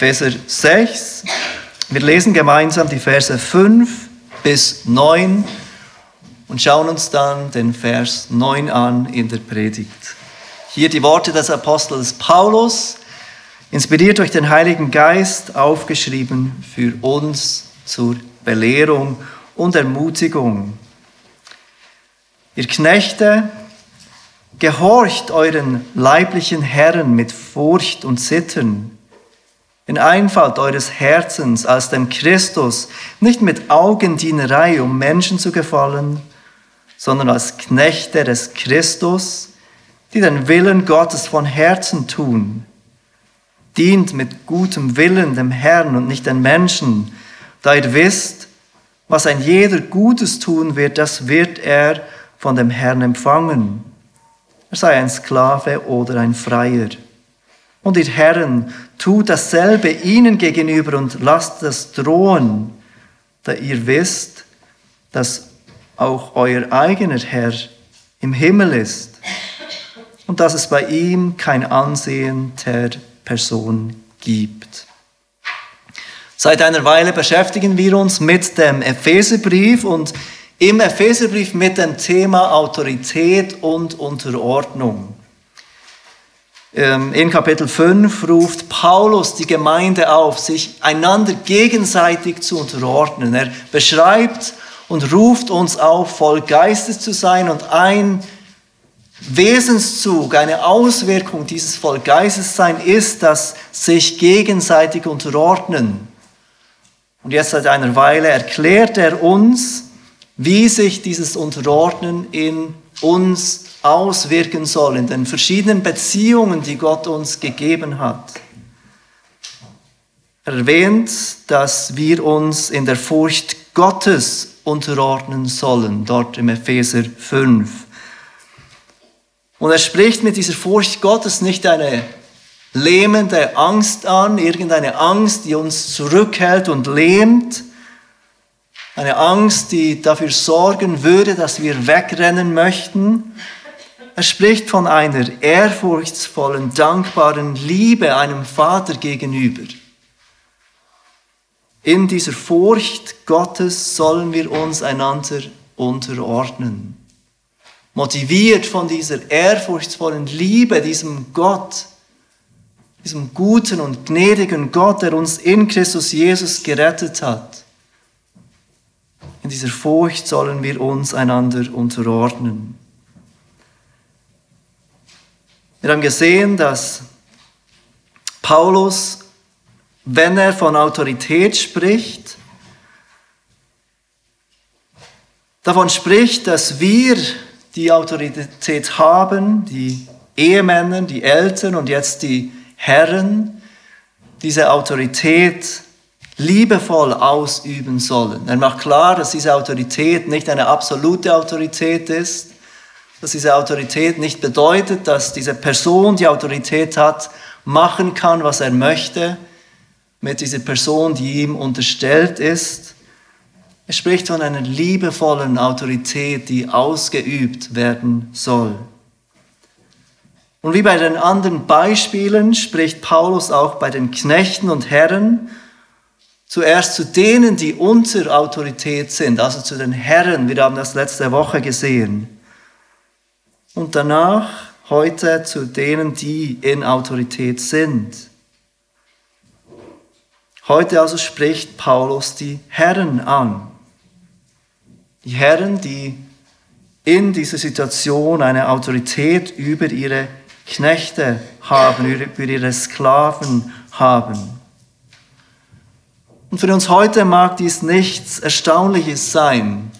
Epheser 6. Wir lesen gemeinsam die Verse 5 bis 9 und schauen uns dann den Vers 9 an in der Predigt. Hier die Worte des Apostels Paulus, inspiriert durch den Heiligen Geist, aufgeschrieben für uns zur Belehrung und Ermutigung. Ihr Knechte, gehorcht euren leiblichen Herren mit Furcht und Zittern, in Einfalt eures Herzens als dem Christus, nicht mit Augendienerei, um Menschen zu gefallen, sondern als Knechte des Christus, die den Willen Gottes von Herzen tun. Dient mit gutem Willen dem Herrn und nicht den Menschen, da ihr wisst, was ein jeder Gutes tun wird, das wird er von dem Herrn empfangen. Er sei ein Sklave oder ein Freier. Und ihr Herren, tut dasselbe ihnen gegenüber und lasst das drohen, da ihr wisst, dass auch euer eigener Herr im Himmel ist und dass es bei ihm kein Ansehen der Person gibt. Seit einer Weile beschäftigen wir uns mit dem Epheserbrief und im Epheserbrief mit dem Thema Autorität und Unterordnung. Ähm, in Kapitel 5 ruft Paulus die Gemeinde auf, sich einander gegenseitig zu unterordnen. Er beschreibt und ruft uns auf, voll Geistes zu sein und ein Wesenszug, eine Auswirkung dieses voll Geistessein ist das sich gegenseitig unterordnen. Und jetzt seit einer Weile erklärt er uns, wie sich dieses Unterordnen in uns auswirken soll, in den verschiedenen Beziehungen, die Gott uns gegeben hat. Er erwähnt, dass wir uns in der Furcht Gottes unterordnen sollen, dort im Epheser 5. Und er spricht mit dieser Furcht Gottes nicht eine lähmende Angst an, irgendeine Angst, die uns zurückhält und lähmt, eine Angst, die dafür sorgen würde, dass wir wegrennen möchten. Er spricht von einer ehrfurchtsvollen, dankbaren Liebe einem Vater gegenüber. In dieser Furcht Gottes sollen wir uns einander unterordnen. Motiviert von dieser ehrfurchtsvollen Liebe, diesem Gott, diesem guten und gnädigen Gott, der uns in Christus Jesus gerettet hat. In dieser Furcht sollen wir uns einander unterordnen. Wir haben gesehen, dass Paulus wenn er von Autorität spricht, davon spricht, dass wir die Autorität haben, die Ehemänner, die Eltern und jetzt die Herren, diese Autorität liebevoll ausüben sollen. Er macht klar, dass diese Autorität nicht eine absolute Autorität ist, dass diese Autorität nicht bedeutet, dass diese Person, die Autorität hat, machen kann, was er möchte, mit dieser Person, die ihm unterstellt ist. Er spricht von einer liebevollen Autorität, die ausgeübt werden soll. Und wie bei den anderen Beispielen spricht Paulus auch bei den Knechten und Herren zuerst zu denen, die unter Autorität sind, also zu den Herren. Wir haben das letzte Woche gesehen. Und danach heute zu denen, die in Autorität sind. Heute also spricht Paulus die Herren an. Die Herren, die in dieser Situation eine Autorität über ihre Knechte haben, über ihre Sklaven haben. Und für uns heute mag dies nichts Erstaunliches sein.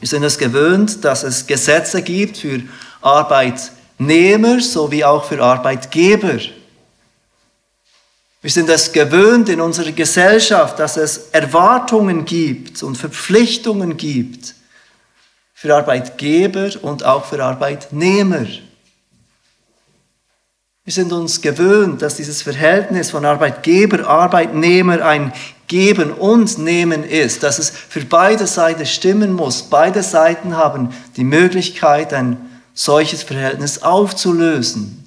Wir sind es gewöhnt, dass es Gesetze gibt für Arbeitnehmer sowie auch für Arbeitgeber. Wir sind es gewöhnt in unserer Gesellschaft, dass es Erwartungen gibt und Verpflichtungen gibt für Arbeitgeber und auch für Arbeitnehmer. Wir sind uns gewöhnt, dass dieses Verhältnis von Arbeitgeber, Arbeitnehmer ein Geben und Nehmen ist, dass es für beide Seiten stimmen muss. Beide Seiten haben die Möglichkeit, ein solches Verhältnis aufzulösen.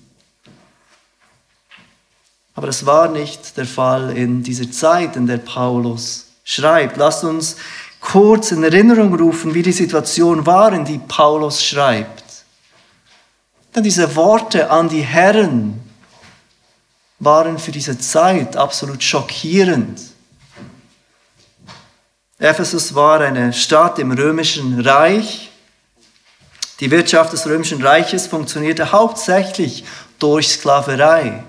Aber das war nicht der Fall in dieser Zeit, in der Paulus schreibt. Lasst uns kurz in Erinnerung rufen, wie die Situation war, in die Paulus schreibt. Denn diese Worte an die Herren waren für diese Zeit absolut schockierend. Ephesus war eine Stadt im römischen Reich. Die Wirtschaft des römischen Reiches funktionierte hauptsächlich durch Sklaverei.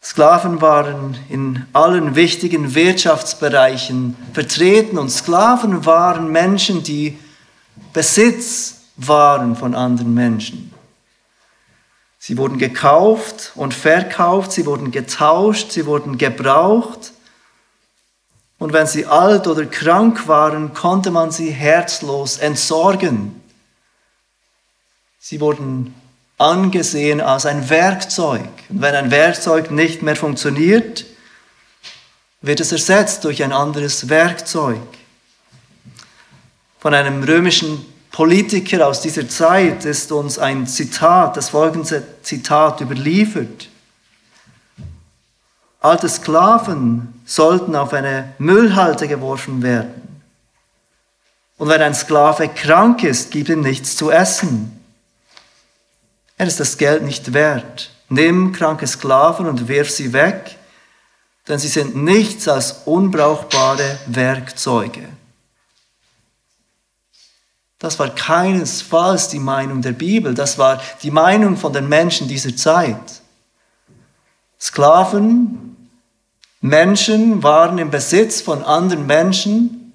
Sklaven waren in allen wichtigen Wirtschaftsbereichen vertreten und Sklaven waren Menschen, die Besitz waren von anderen Menschen. Sie wurden gekauft und verkauft, sie wurden getauscht, sie wurden gebraucht. Und wenn sie alt oder krank waren, konnte man sie herzlos entsorgen. Sie wurden angesehen als ein Werkzeug. Und wenn ein Werkzeug nicht mehr funktioniert, wird es ersetzt durch ein anderes Werkzeug. Von einem römischen Politiker aus dieser Zeit ist uns ein Zitat, das folgende Zitat überliefert. Alte Sklaven sollten auf eine Müllhalde geworfen werden. Und wenn ein Sklave krank ist, gib ihm nichts zu essen. Er ist das Geld nicht wert. Nimm kranke Sklaven und wirf sie weg, denn sie sind nichts als unbrauchbare Werkzeuge. Das war keinesfalls die Meinung der Bibel, das war die Meinung von den Menschen dieser Zeit. Sklaven, Menschen waren im Besitz von anderen Menschen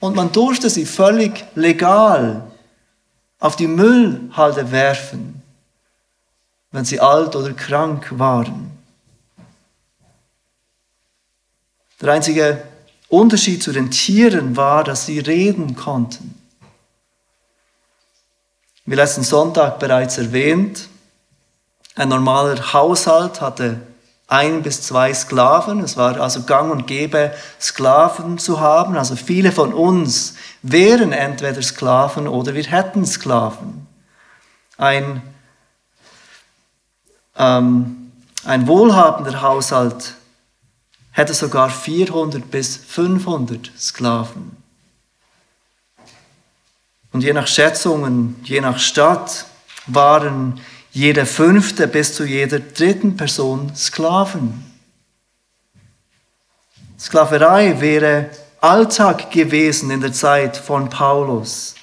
und man durfte sie völlig legal auf die Müllhalde werfen, wenn sie alt oder krank waren. Der einzige Unterschied zu den Tieren war, dass sie reden konnten. Wie letzten Sonntag bereits erwähnt, ein normaler Haushalt hatte ein bis zwei Sklaven. Es war also gang und gäbe, Sklaven zu haben. Also viele von uns wären entweder Sklaven oder wir hätten Sklaven. Ein, ähm, ein wohlhabender Haushalt hätte sogar 400 bis 500 Sklaven. Und je nach Schätzungen, je nach Stadt, waren jede fünfte bis zu jeder dritten Person Sklaven. Sklaverei wäre Alltag gewesen in der Zeit von Paulus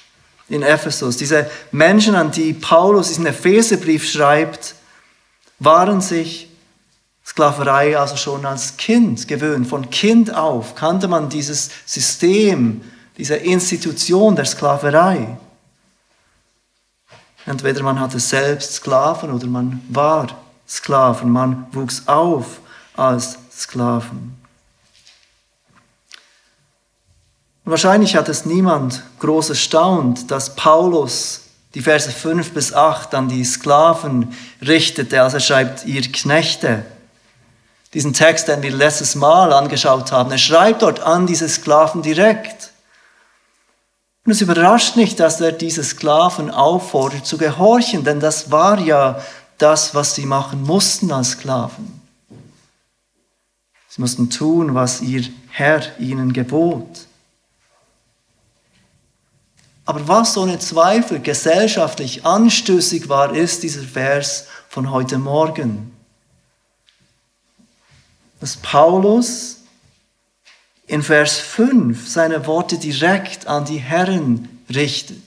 in Ephesus. Diese Menschen, an die Paulus diesen Epheserbrief schreibt, waren sich Sklaverei also schon als Kind gewöhnt. Von Kind auf kannte man dieses System, diese Institution der Sklaverei. Entweder man hatte selbst Sklaven oder man war Sklaven, man wuchs auf als Sklaven. Wahrscheinlich hat es niemand groß erstaunt, dass Paulus die Verse 5 bis 8 an die Sklaven richtete, als er schreibt, ihr Knechte. Diesen Text, den wir letztes Mal angeschaut haben, er schreibt dort an diese Sklaven direkt. Und es überrascht nicht, dass er diese Sklaven auffordert zu gehorchen, denn das war ja das, was sie machen mussten als Sklaven. Sie mussten tun, was ihr Herr ihnen gebot. Aber was ohne Zweifel gesellschaftlich anstößig war, ist dieser Vers von heute Morgen. Dass Paulus in Vers 5 seine Worte direkt an die Herren richtet.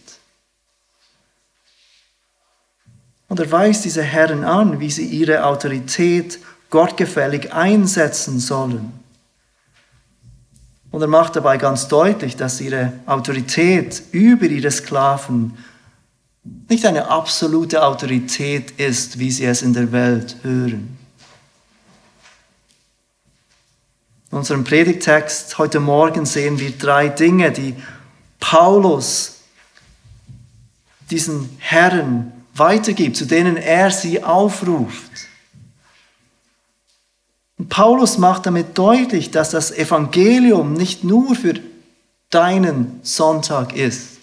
Und er weist diese Herren an, wie sie ihre Autorität gottgefällig einsetzen sollen. Und er macht dabei ganz deutlich, dass ihre Autorität über ihre Sklaven nicht eine absolute Autorität ist, wie sie es in der Welt hören. In unserem Predigtext heute Morgen sehen wir drei Dinge, die Paulus diesen Herren weitergibt, zu denen er sie aufruft. Und Paulus macht damit deutlich, dass das Evangelium nicht nur für deinen Sonntag ist.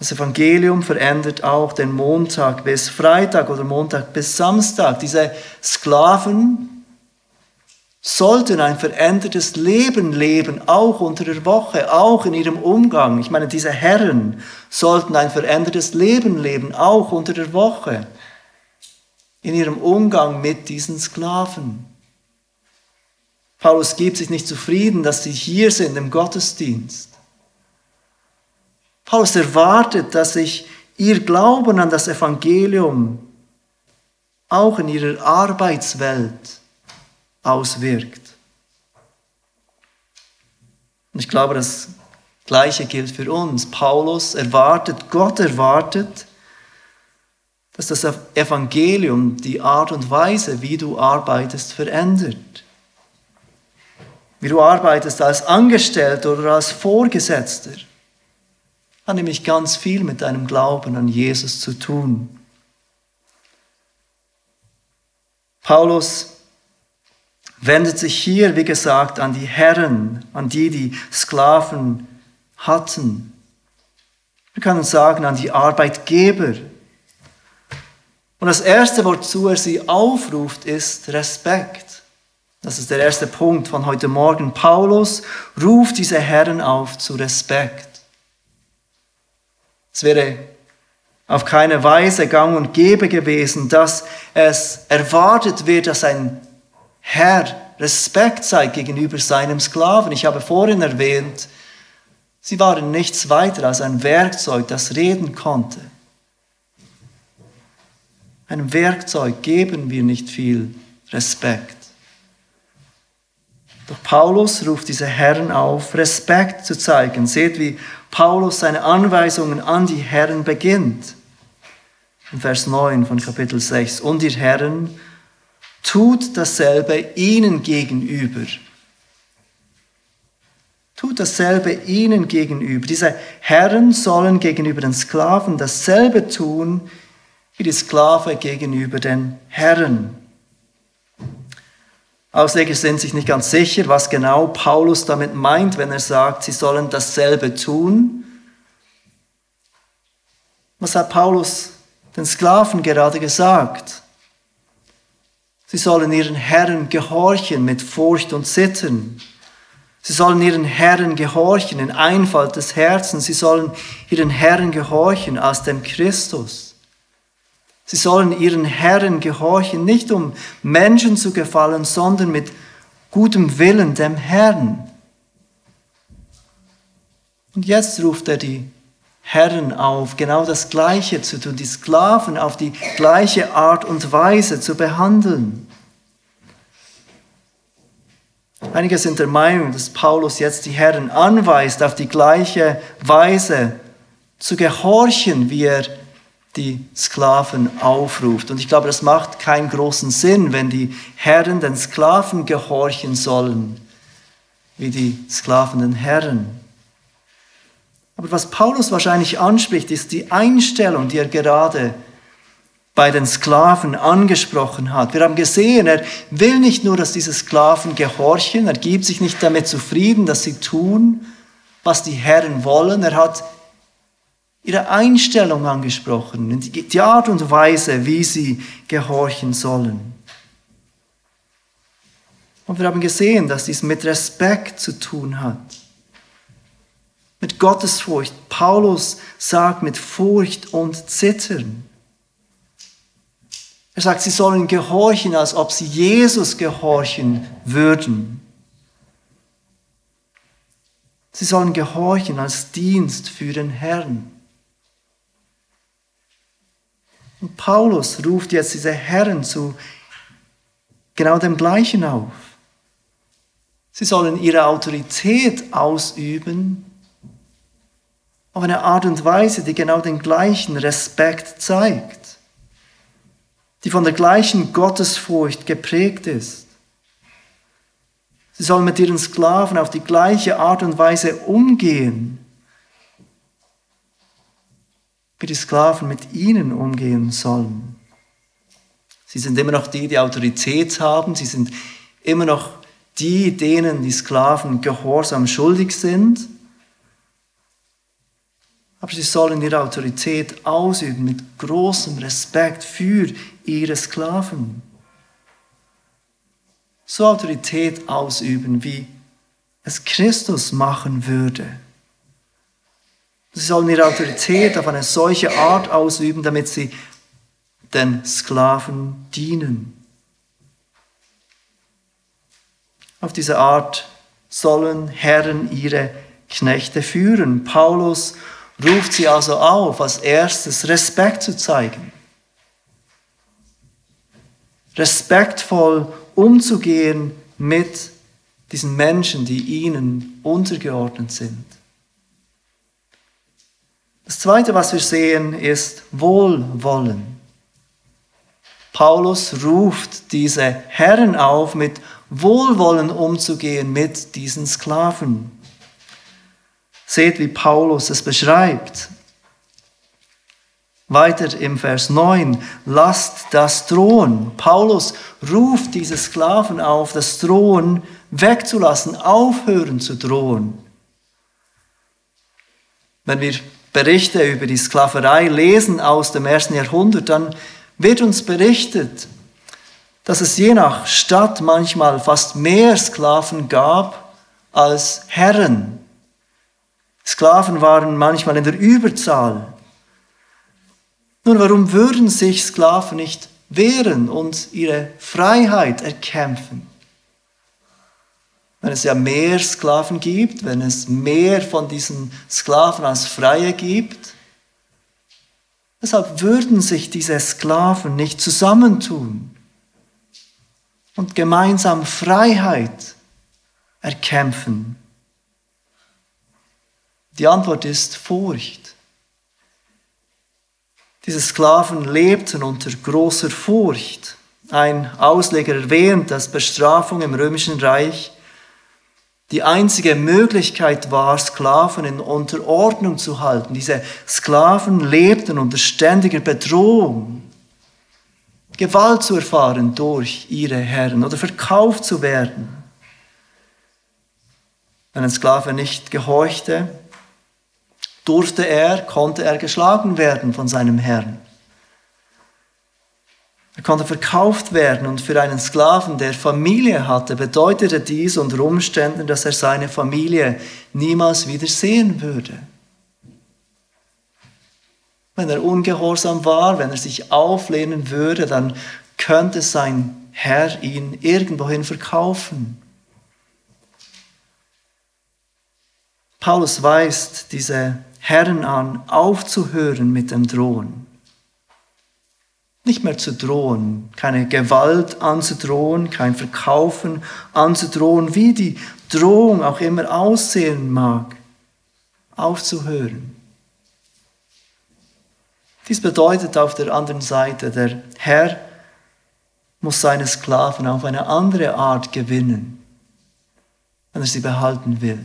Das Evangelium verändert auch den Montag bis Freitag oder Montag bis Samstag. Diese Sklaven sollten ein verändertes Leben leben, auch unter der Woche, auch in ihrem Umgang. Ich meine, diese Herren sollten ein verändertes Leben leben, auch unter der Woche, in ihrem Umgang mit diesen Sklaven. Paulus gibt sich nicht zufrieden, dass sie hier sind im Gottesdienst. Paulus erwartet, dass sich ihr Glauben an das Evangelium auch in ihrer Arbeitswelt auswirkt. Und ich glaube, das Gleiche gilt für uns. Paulus erwartet, Gott erwartet, dass das Evangelium die Art und Weise, wie du arbeitest, verändert. Wie du arbeitest als Angestellter oder als Vorgesetzter hat nämlich ganz viel mit deinem Glauben an Jesus zu tun. Paulus wendet sich hier, wie gesagt, an die Herren, an die, die Sklaven hatten. Wir können sagen, an die Arbeitgeber. Und das Erste, wozu er sie aufruft, ist Respekt. Das ist der erste Punkt von heute Morgen. Paulus ruft diese Herren auf zu Respekt. Es wäre auf keine Weise gang und gäbe gewesen, dass es erwartet wird, dass ein Herr Respekt zeigt gegenüber seinem Sklaven. Ich habe vorhin erwähnt, sie waren nichts weiter als ein Werkzeug, das reden konnte. Einem Werkzeug geben wir nicht viel Respekt. Doch Paulus ruft diese Herren auf, Respekt zu zeigen. Seht, wie Paulus seine Anweisungen an die Herren beginnt. In Vers 9 von Kapitel 6. Und ihr Herren, tut dasselbe ihnen gegenüber. Tut dasselbe ihnen gegenüber. Diese Herren sollen gegenüber den Sklaven dasselbe tun, wie die Sklave gegenüber den Herren. Ausleger sind sich nicht ganz sicher, was genau Paulus damit meint, wenn er sagt, sie sollen dasselbe tun. Was hat Paulus den Sklaven gerade gesagt? Sie sollen ihren Herren gehorchen mit Furcht und Zittern. Sie sollen ihren Herren gehorchen in Einfalt des Herzens. Sie sollen ihren Herren gehorchen aus dem Christus. Sie sollen ihren Herren gehorchen, nicht um Menschen zu gefallen, sondern mit gutem Willen dem Herrn. Und jetzt ruft er die Herren auf, genau das Gleiche zu tun, die Sklaven auf die gleiche Art und Weise zu behandeln. Einige sind der Meinung, dass Paulus jetzt die Herren anweist, auf die gleiche Weise zu gehorchen, wie er die Sklaven aufruft. Und ich glaube, das macht keinen großen Sinn, wenn die Herren den Sklaven gehorchen sollen, wie die Sklaven den Herren. Aber was Paulus wahrscheinlich anspricht, ist die Einstellung, die er gerade bei den Sklaven angesprochen hat. Wir haben gesehen, er will nicht nur, dass diese Sklaven gehorchen, er gibt sich nicht damit zufrieden, dass sie tun, was die Herren wollen. Er hat ihre Einstellung angesprochen, die Art und Weise, wie sie gehorchen sollen. Und wir haben gesehen, dass dies mit Respekt zu tun hat. Mit Gottesfurcht. Paulus sagt mit Furcht und Zittern. Er sagt, sie sollen gehorchen, als ob sie Jesus gehorchen würden. Sie sollen gehorchen als Dienst für den Herrn. Und Paulus ruft jetzt diese Herren zu genau dem Gleichen auf. Sie sollen ihre Autorität ausüben auf eine Art und Weise, die genau den gleichen Respekt zeigt, die von der gleichen Gottesfurcht geprägt ist. Sie sollen mit ihren Sklaven auf die gleiche Art und Weise umgehen, wie die Sklaven mit ihnen umgehen sollen. Sie sind immer noch die, die Autorität haben. Sie sind immer noch die, denen die Sklaven Gehorsam schuldig sind. Aber sie sollen ihre Autorität ausüben mit großem Respekt für ihre Sklaven. So Autorität ausüben, wie es Christus machen würde. Sie sollen ihre Autorität auf eine solche Art ausüben, damit sie den Sklaven dienen. Auf diese Art sollen Herren ihre Knechte führen. Paulus ruft sie also auf, als erstes Respekt zu zeigen. Respektvoll umzugehen mit diesen Menschen, die ihnen untergeordnet sind. Das Zweite, was wir sehen, ist Wohlwollen. Paulus ruft diese Herren auf, mit Wohlwollen umzugehen mit diesen Sklaven. Seht, wie Paulus es beschreibt. Weiter im Vers 9, lasst das drohen. Paulus ruft diese Sklaven auf, das Drohen wegzulassen, aufhören zu drohen. Wenn wir Berichte über die Sklaverei lesen aus dem ersten Jahrhundert, dann wird uns berichtet, dass es je nach Stadt manchmal fast mehr Sklaven gab als Herren. Sklaven waren manchmal in der Überzahl. Nun, warum würden sich Sklaven nicht wehren und ihre Freiheit erkämpfen? Wenn es ja mehr Sklaven gibt, wenn es mehr von diesen Sklaven als Freie gibt, weshalb würden sich diese Sklaven nicht zusammentun und gemeinsam Freiheit erkämpfen? Die Antwort ist Furcht. Diese Sklaven lebten unter großer Furcht. Ein Ausleger erwähnt, dass Bestrafung im römischen Reich die einzige Möglichkeit war, Sklaven in Unterordnung zu halten. Diese Sklaven lebten unter ständiger Bedrohung, Gewalt zu erfahren durch ihre Herren oder verkauft zu werden. Wenn ein Sklave nicht gehorchte, durfte er, konnte er geschlagen werden von seinem Herrn. Er konnte verkauft werden und für einen Sklaven, der Familie hatte, bedeutete dies unter Umständen, dass er seine Familie niemals wieder sehen würde. Wenn er ungehorsam war, wenn er sich auflehnen würde, dann könnte sein Herr ihn irgendwohin verkaufen. Paulus weist diese Herren an, aufzuhören mit dem Drohen. Nicht mehr zu drohen, keine Gewalt anzudrohen, kein Verkaufen anzudrohen, wie die Drohung auch immer aussehen mag, aufzuhören. Dies bedeutet auf der anderen Seite, der Herr muss seine Sklaven auf eine andere Art gewinnen, wenn er sie behalten will.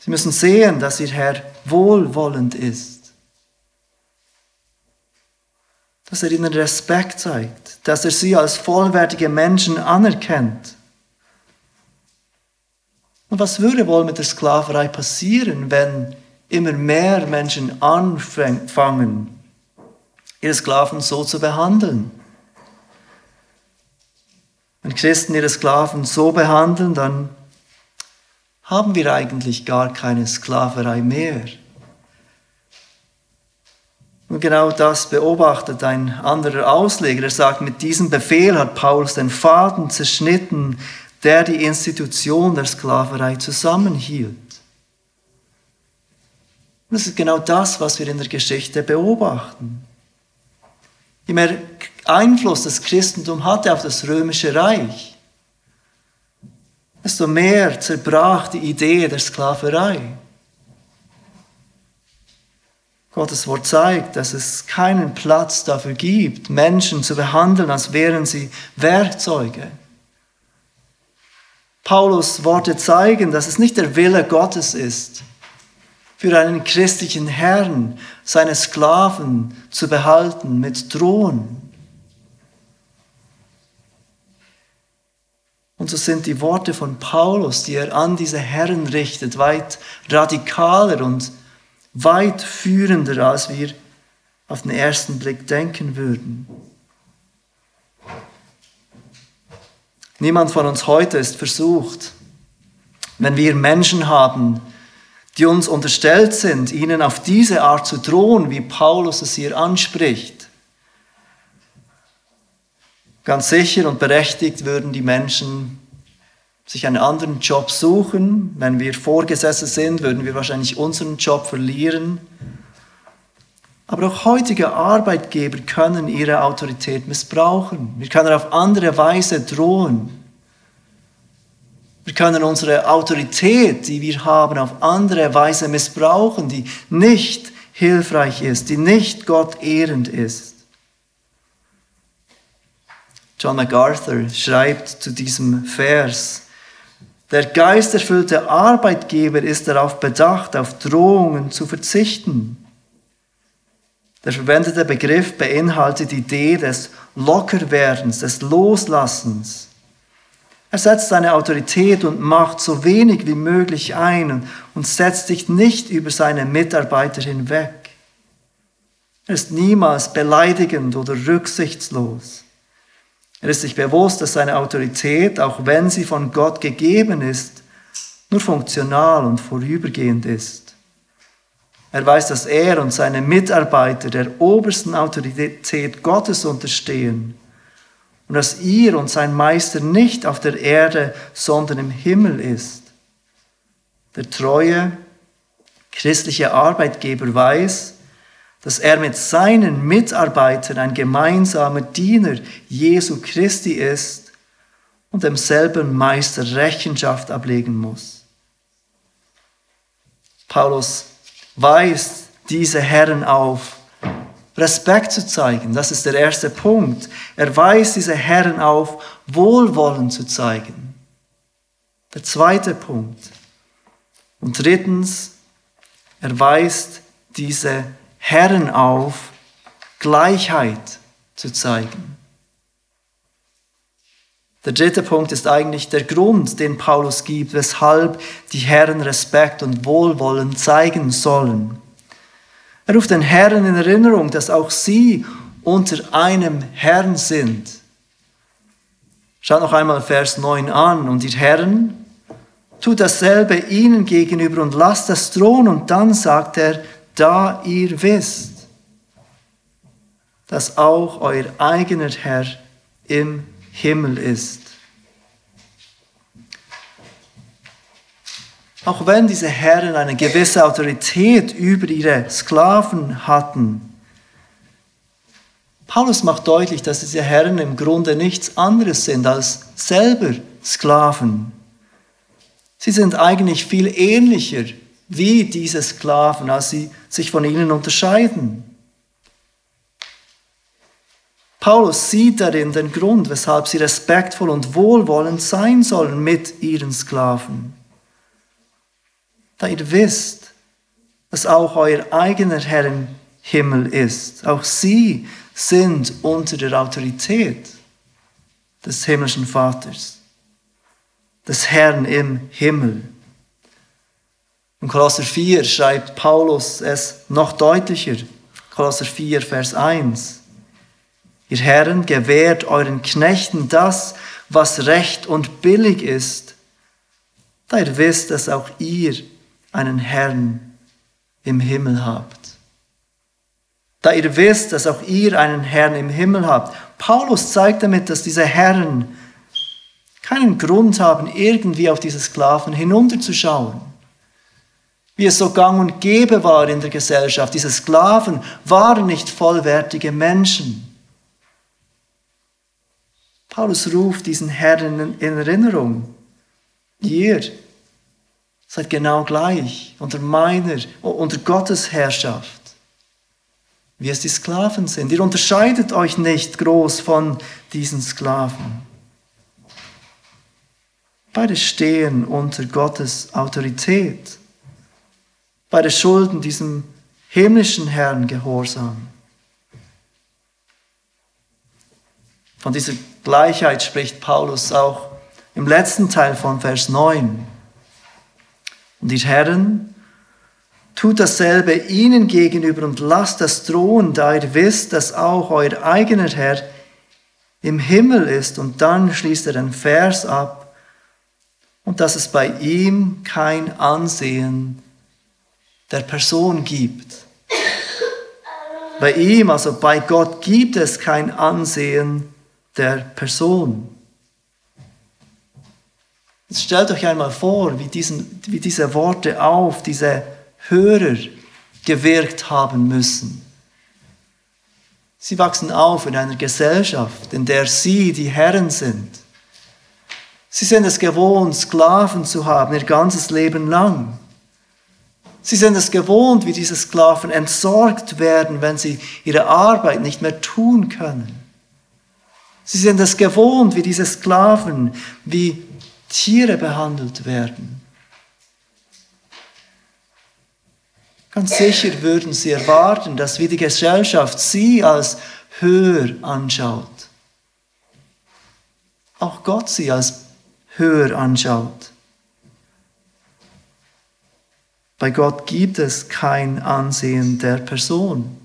Sie müssen sehen, dass ihr Herr wohlwollend ist. Dass er ihnen Respekt zeigt, dass er sie als vollwertige Menschen anerkennt. Und was würde wohl mit der Sklaverei passieren, wenn immer mehr Menschen anfangen, ihre Sklaven so zu behandeln? Wenn Christen ihre Sklaven so behandeln, dann haben wir eigentlich gar keine Sklaverei mehr. Und genau das beobachtet ein anderer Ausleger. Er sagt, mit diesem Befehl hat Paulus den Faden zerschnitten, der die Institution der Sklaverei zusammenhielt. Und das ist genau das, was wir in der Geschichte beobachten. Je mehr Einfluss das Christentum hatte auf das römische Reich, desto mehr zerbrach die Idee der Sklaverei. Gottes Wort zeigt, dass es keinen Platz dafür gibt, Menschen zu behandeln, als wären sie Werkzeuge. Paulus Worte zeigen, dass es nicht der Wille Gottes ist, für einen christlichen Herrn seine Sklaven zu behalten mit Drohen. Und so sind die Worte von Paulus, die er an diese Herren richtet, weit radikaler und weit führender, als wir auf den ersten Blick denken würden. Niemand von uns heute ist versucht, wenn wir Menschen haben, die uns unterstellt sind, ihnen auf diese Art zu drohen, wie Paulus es hier anspricht. Ganz sicher und berechtigt würden die Menschen sich einen anderen Job suchen. Wenn wir Vorgesetzte sind, würden wir wahrscheinlich unseren Job verlieren. Aber auch heutige Arbeitgeber können ihre Autorität missbrauchen. Wir können auf andere Weise drohen. Wir können unsere Autorität, die wir haben, auf andere Weise missbrauchen, die nicht hilfreich ist, die nicht Gott ehrend ist. John MacArthur schreibt zu diesem Vers, der geisterfüllte Arbeitgeber ist darauf bedacht, auf Drohungen zu verzichten. Der verwendete Begriff beinhaltet die Idee des Lockerwerdens, des Loslassens. Er setzt seine Autorität und Macht so wenig wie möglich ein und setzt sich nicht über seine Mitarbeiter hinweg. Er ist niemals beleidigend oder rücksichtslos. Er ist sich bewusst, dass seine Autorität, auch wenn sie von Gott gegeben ist, nur funktional und vorübergehend ist. Er weiß, dass er und seine Mitarbeiter der obersten Autorität Gottes unterstehen und dass ihr und sein Meister nicht auf der Erde, sondern im Himmel ist. Der treue christliche Arbeitgeber weiß, dass er mit seinen Mitarbeitern ein gemeinsamer Diener Jesu Christi ist und demselben Meister Rechenschaft ablegen muss. Paulus weist diese Herren auf, Respekt zu zeigen. Das ist der erste Punkt. Er weist diese Herren auf, Wohlwollen zu zeigen. Der zweite Punkt. Und drittens, er weist diese Herren auf, Gleichheit zu zeigen. Der dritte Punkt ist eigentlich der Grund, den Paulus gibt, weshalb die Herren Respekt und Wohlwollen zeigen sollen. Er ruft den Herren in Erinnerung, dass auch sie unter einem Herrn sind. Schaut noch einmal Vers 9 an. Und ihr Herren, tut dasselbe ihnen gegenüber und lasst das drohen. Und dann sagt er, da ihr wisst, dass auch euer eigener Herr im Himmel ist. Auch wenn diese Herren eine gewisse Autorität über ihre Sklaven hatten, Paulus macht deutlich, dass diese Herren im Grunde nichts anderes sind als selber Sklaven. Sie sind eigentlich viel ähnlicher wie diese Sklaven, als sie sich von ihnen unterscheiden. Paulus sieht darin den Grund, weshalb sie respektvoll und wohlwollend sein sollen mit ihren Sklaven da ihr wisst, dass auch euer eigener Herr im Himmel ist. Auch sie sind unter der Autorität des himmlischen Vaters, des Herrn im Himmel. In Kolosser 4 schreibt Paulus es noch deutlicher. Kolosser 4, Vers 1. Ihr Herren, gewährt euren Knechten das, was recht und billig ist, da ihr wisst, dass auch ihr einen Herrn im Himmel habt. Da ihr wisst, dass auch ihr einen Herrn im Himmel habt. Paulus zeigt damit, dass diese Herren keinen Grund haben, irgendwie auf diese Sklaven hinunterzuschauen. Wie es so gang und gäbe war in der Gesellschaft. Diese Sklaven waren nicht vollwertige Menschen. Paulus ruft diesen Herren in Erinnerung. Ihr Seid genau gleich unter meiner, unter Gottes Herrschaft, wie es die Sklaven sind. Ihr unterscheidet euch nicht groß von diesen Sklaven. Beide stehen unter Gottes Autorität. Beide schulden diesem himmlischen Herrn Gehorsam. Von dieser Gleichheit spricht Paulus auch im letzten Teil von Vers 9. Und ihr Herren, Tut dasselbe ihnen gegenüber und lasst das drohen, da ihr wisst, dass auch euer eigener Herr im Himmel ist. Und dann schließt er den Vers ab und dass es bei ihm kein Ansehen der Person gibt. Bei ihm, also bei Gott, gibt es kein Ansehen der Person. Jetzt stellt euch einmal vor, wie, diesen, wie diese Worte auf diese Hörer gewirkt haben müssen. Sie wachsen auf in einer Gesellschaft, in der sie die Herren sind. Sie sind es gewohnt, Sklaven zu haben, ihr ganzes Leben lang. Sie sind es gewohnt, wie diese Sklaven entsorgt werden, wenn sie ihre Arbeit nicht mehr tun können. Sie sind es gewohnt, wie diese Sklaven, wie Tiere behandelt werden. Ganz sicher würden sie erwarten, dass wie die Gesellschaft sie als höher anschaut. Auch Gott sie als höher anschaut. Bei Gott gibt es kein Ansehen der Person.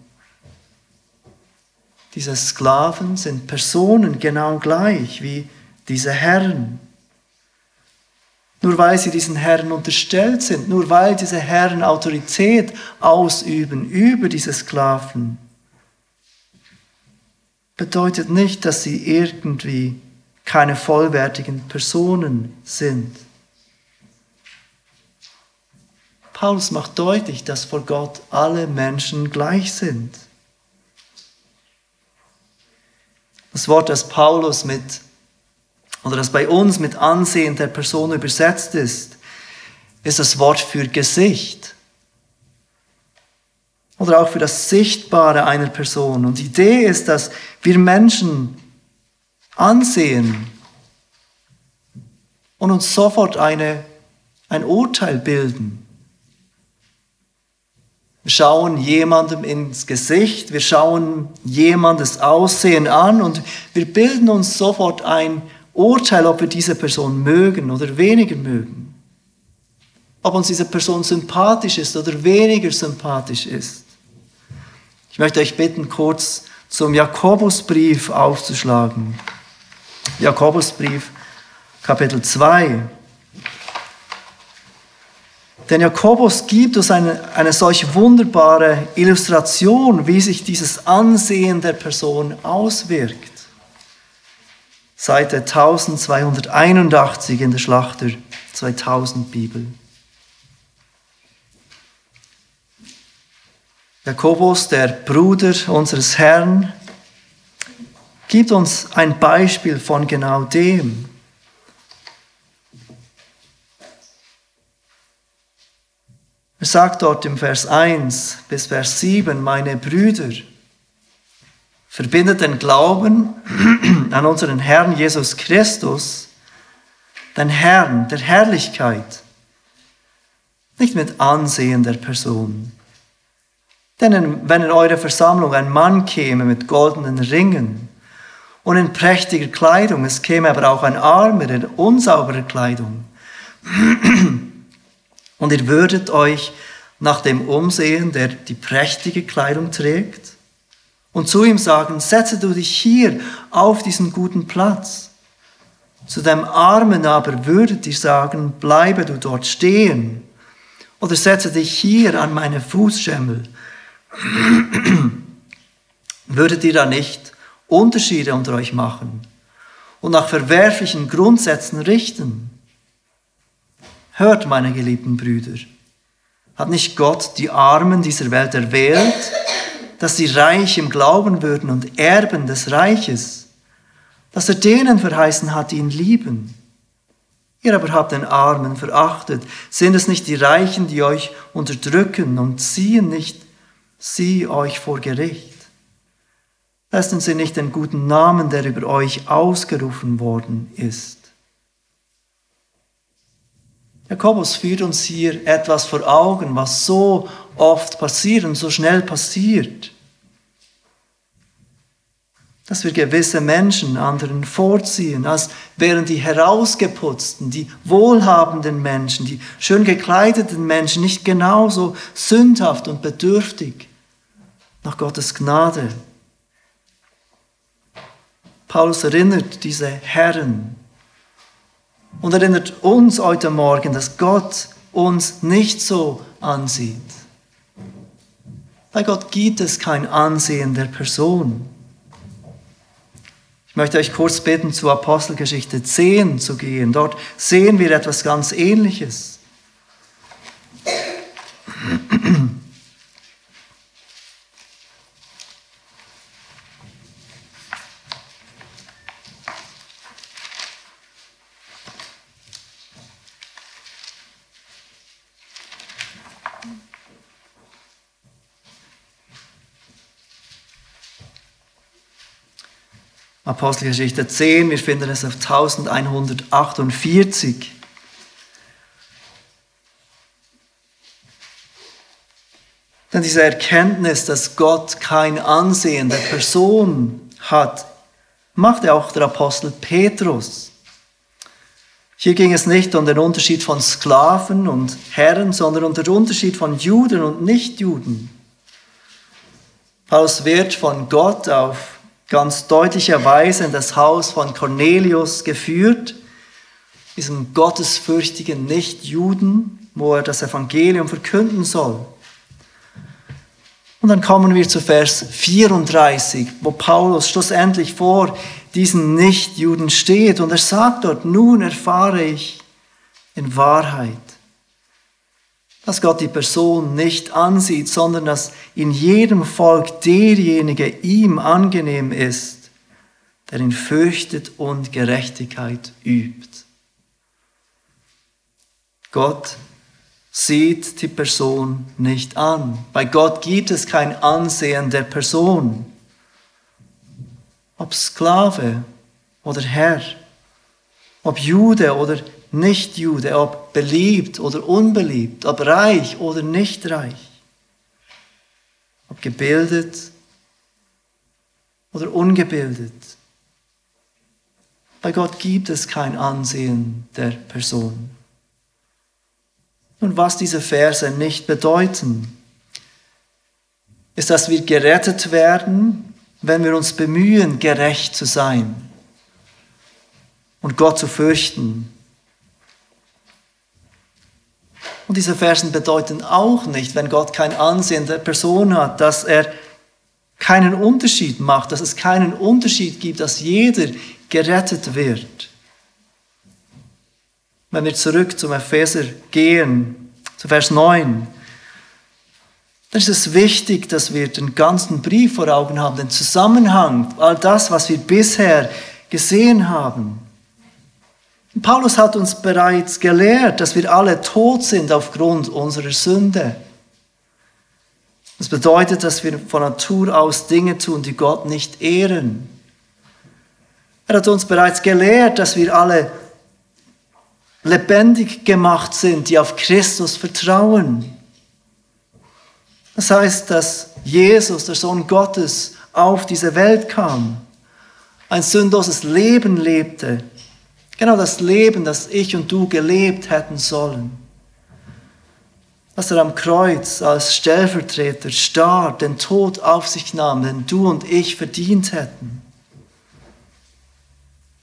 Diese Sklaven sind Personen genau gleich wie diese Herren. Nur weil sie diesen Herren unterstellt sind, nur weil diese Herren Autorität ausüben über diese Sklaven, bedeutet nicht, dass sie irgendwie keine vollwertigen Personen sind. Paulus macht deutlich, dass vor Gott alle Menschen gleich sind. Das Wort, das Paulus mit, oder das bei uns mit Ansehen der Person übersetzt ist, ist das Wort für Gesicht. Oder auch für das Sichtbare einer Person. Und die Idee ist, dass wir Menschen ansehen und uns sofort eine, ein Urteil bilden. Wir schauen jemandem ins Gesicht, wir schauen jemandes Aussehen an und wir bilden uns sofort ein Urteil, ob wir diese Person mögen oder weniger mögen. Ob uns diese Person sympathisch ist oder weniger sympathisch ist. Ich möchte euch bitten, kurz zum Jakobusbrief aufzuschlagen. Jakobusbrief, Kapitel 2. Denn Jakobus gibt uns eine, eine solch wunderbare Illustration, wie sich dieses Ansehen der Person auswirkt. Seite 1281 in der Schlachter 2000 Bibel. Jakobus, der Bruder unseres Herrn, gibt uns ein Beispiel von genau dem. Er sagt dort im Vers 1 bis Vers 7, meine Brüder, verbindet den Glauben an unseren Herrn Jesus Christus, den Herrn der Herrlichkeit, nicht mit Ansehen der Person. Denn wenn in eure Versammlung ein Mann käme mit goldenen Ringen und in prächtiger Kleidung, es käme aber auch ein Armer in unsauberer Kleidung, und ihr würdet euch nach dem umsehen, der die prächtige Kleidung trägt, und zu ihm sagen, setze du dich hier auf diesen guten Platz. Zu dem Armen aber würdet ihr sagen, bleibe du dort stehen, oder setze dich hier an meine Fußschemmel. würdet ihr da nicht Unterschiede unter euch machen und nach verwerflichen Grundsätzen richten? Hört, meine geliebten Brüder, hat nicht Gott die Armen dieser Welt erwählt, dass sie reich im Glauben würden und Erben des Reiches, dass er denen verheißen hat, die ihn lieben? Ihr aber habt den Armen verachtet. Sind es nicht die Reichen, die euch unterdrücken und ziehen nicht sie euch vor Gericht? Lassen sie nicht den guten Namen, der über euch ausgerufen worden ist. Jakobus führt uns hier etwas vor Augen, was so oft passiert und so schnell passiert. dass wir gewisse Menschen anderen vorziehen, als wären die herausgeputzten, die wohlhabenden Menschen, die schön gekleideten Menschen nicht genauso sündhaft und bedürftig nach Gottes Gnade. Paulus erinnert diese Herren und erinnert uns heute Morgen, dass Gott uns nicht so ansieht. Bei Gott gibt es kein Ansehen der Person. Ich möchte euch kurz bitten, zur Apostelgeschichte 10 zu gehen. Dort sehen wir etwas ganz Ähnliches. Apostelgeschichte 10, wir finden es auf 1148. Denn diese Erkenntnis, dass Gott kein Ansehen der Person hat, machte auch der Apostel Petrus. Hier ging es nicht um den Unterschied von Sklaven und Herren, sondern um den Unterschied von Juden und Nichtjuden. Paulus wird von Gott auf ganz deutlicherweise in das Haus von Cornelius geführt, diesem gottesfürchtigen Nichtjuden, wo er das Evangelium verkünden soll. Und dann kommen wir zu Vers 34, wo Paulus schlussendlich vor diesen Nichtjuden steht und er sagt dort, nun erfahre ich in Wahrheit, dass Gott die Person nicht ansieht, sondern dass in jedem Volk derjenige ihm angenehm ist, der ihn fürchtet und Gerechtigkeit übt. Gott sieht die Person nicht an. Bei Gott gibt es kein Ansehen der Person. Ob Sklave oder Herr, ob Jude oder nicht-Jude, ob beliebt oder unbeliebt, ob reich oder nicht reich, ob gebildet oder ungebildet. Bei Gott gibt es kein Ansehen der Person. Und was diese Verse nicht bedeuten, ist, dass wir gerettet werden, wenn wir uns bemühen, gerecht zu sein und Gott zu fürchten Und diese Versen bedeuten auch nicht, wenn Gott kein Ansehen der Person hat, dass er keinen Unterschied macht, dass es keinen Unterschied gibt, dass jeder gerettet wird. Wenn wir zurück zum Epheser gehen, zu Vers 9, dann ist es wichtig, dass wir den ganzen Brief vor Augen haben, den Zusammenhang, all das, was wir bisher gesehen haben. Paulus hat uns bereits gelehrt, dass wir alle tot sind aufgrund unserer Sünde. Das bedeutet, dass wir von Natur aus Dinge tun, die Gott nicht ehren. Er hat uns bereits gelehrt, dass wir alle lebendig gemacht sind, die auf Christus vertrauen. Das heißt, dass Jesus, der Sohn Gottes, auf diese Welt kam, ein sündloses Leben lebte, Genau das Leben, das ich und du gelebt hätten sollen. Dass er am Kreuz als Stellvertreter starb, den Tod auf sich nahm, den du und ich verdient hätten.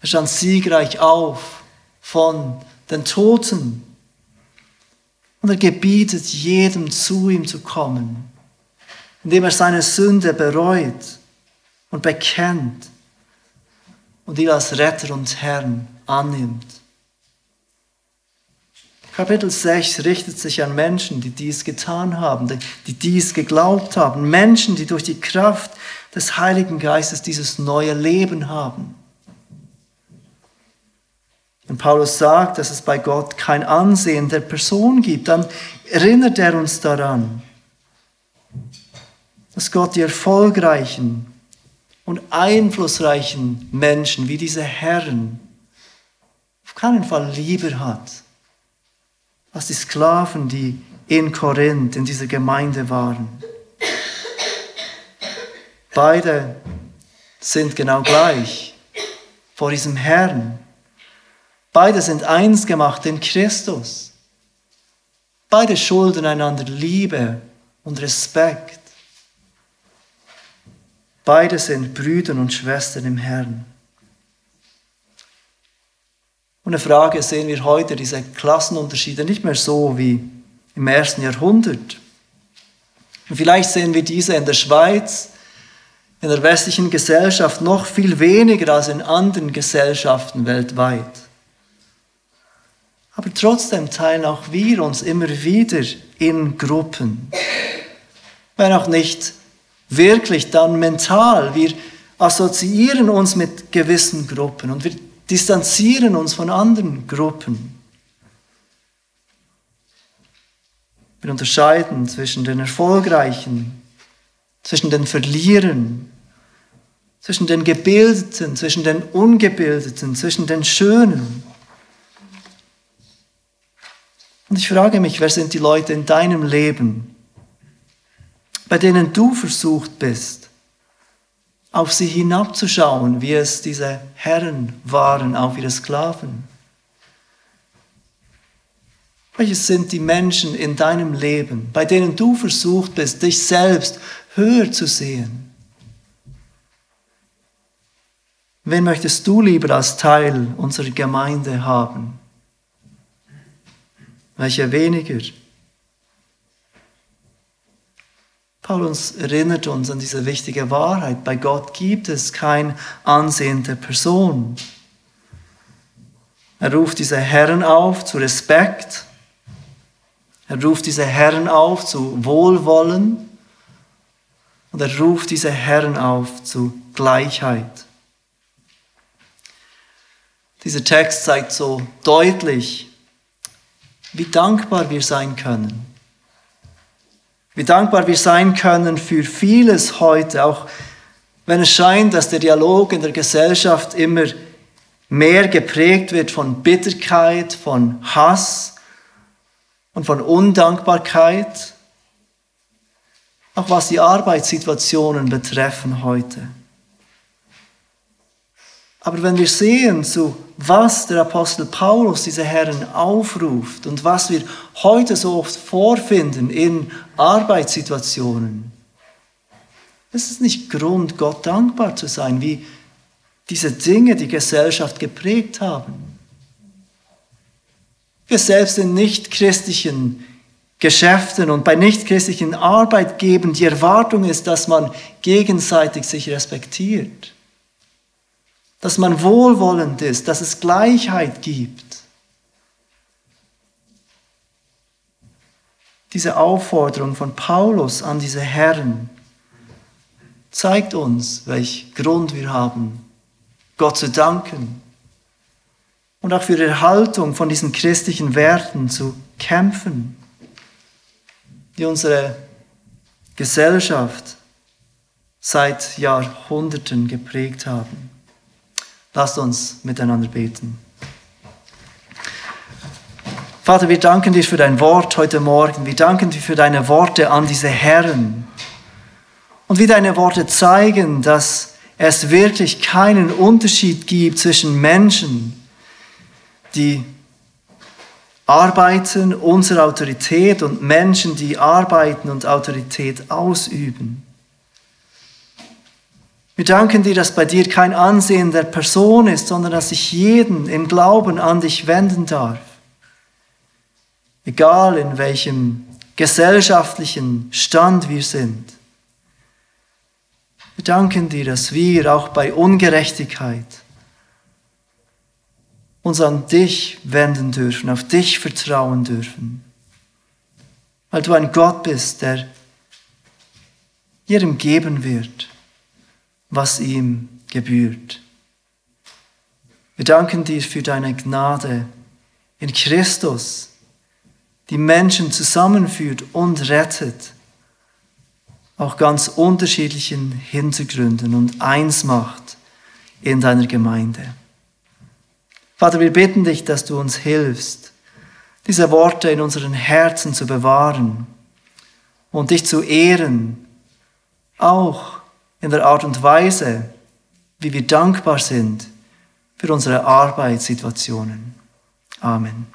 Er stand siegreich auf von den Toten. Und er gebietet jedem zu ihm zu kommen, indem er seine Sünde bereut und bekennt und ihn als Retter und Herrn annimmt. Kapitel 6 richtet sich an Menschen, die dies getan haben, die dies geglaubt haben. Menschen, die durch die Kraft des Heiligen Geistes dieses neue Leben haben. Wenn Paulus sagt, dass es bei Gott kein Ansehen der Person gibt, dann erinnert er uns daran, dass Gott die erfolgreichen und einflussreichen Menschen wie diese Herren auf keinen Fall lieber hat als die Sklaven, die in Korinth, in dieser Gemeinde waren. Beide sind genau gleich vor diesem Herrn. Beide sind eins gemacht in Christus. Beide schulden einander Liebe und Respekt. Beide sind Brüder und Schwestern im Herrn. Und eine Frage sehen wir heute, diese Klassenunterschiede nicht mehr so wie im ersten Jahrhundert. Und vielleicht sehen wir diese in der Schweiz, in der westlichen Gesellschaft noch viel weniger als in anderen Gesellschaften weltweit. Aber trotzdem teilen auch wir uns immer wieder in Gruppen. Wenn auch nicht wirklich dann mental. Wir assoziieren uns mit gewissen Gruppen und wir distanzieren uns von anderen Gruppen. Wir unterscheiden zwischen den Erfolgreichen, zwischen den Verlierern, zwischen den Gebildeten, zwischen den Ungebildeten, zwischen den Schönen. Und ich frage mich, wer sind die Leute in deinem Leben, bei denen du versucht bist, auf sie hinabzuschauen, wie es diese Herren waren auf ihre Sklaven? Welches sind die Menschen in deinem Leben, bei denen du versucht bist, dich selbst höher zu sehen? Wen möchtest du lieber als Teil unserer Gemeinde haben? Welcher weniger? Paulus erinnert uns an diese wichtige Wahrheit. Bei Gott gibt es kein Ansehen der Person. Er ruft diese Herren auf zu Respekt. Er ruft diese Herren auf zu Wohlwollen. Und er ruft diese Herren auf zu Gleichheit. Dieser Text zeigt so deutlich, wie dankbar wir sein können wie dankbar wir sein können für vieles heute, auch wenn es scheint, dass der Dialog in der Gesellschaft immer mehr geprägt wird von Bitterkeit, von Hass und von Undankbarkeit, auch was die Arbeitssituationen betreffen heute. Aber wenn wir sehen, zu was der Apostel Paulus diese Herren aufruft und was wir heute so oft vorfinden in Arbeitssituationen, ist es nicht Grund, Gott dankbar zu sein, wie diese Dinge die Gesellschaft geprägt haben. Wir selbst in nichtchristlichen Geschäften und bei nichtchristlichen Arbeitgebern die Erwartung ist, dass man gegenseitig sich respektiert dass man wohlwollend ist, dass es Gleichheit gibt. Diese Aufforderung von Paulus an diese Herren zeigt uns, welch Grund wir haben, Gott zu danken und auch für die Erhaltung von diesen christlichen Werten zu kämpfen, die unsere Gesellschaft seit Jahrhunderten geprägt haben. Lasst uns miteinander beten. Vater, wir danken dir für dein Wort heute Morgen. Wir danken dir für deine Worte an diese Herren. Und wie deine Worte zeigen, dass es wirklich keinen Unterschied gibt zwischen Menschen, die arbeiten, unsere Autorität und Menschen, die arbeiten und Autorität ausüben. Wir danken dir, dass bei dir kein Ansehen der Person ist, sondern dass ich jeden im Glauben an dich wenden darf. Egal in welchem gesellschaftlichen Stand wir sind. Wir danken dir, dass wir auch bei Ungerechtigkeit uns an dich wenden dürfen, auf dich vertrauen dürfen. Weil du ein Gott bist, der jedem geben wird was ihm gebührt. Wir danken dir für deine Gnade in Christus, die Menschen zusammenführt und rettet, auch ganz unterschiedlichen Hintergründen und eins macht in deiner Gemeinde. Vater, wir bitten dich, dass du uns hilfst, diese Worte in unseren Herzen zu bewahren und dich zu ehren, auch in der Art und Weise, wie wir dankbar sind für unsere Arbeitssituationen. Amen.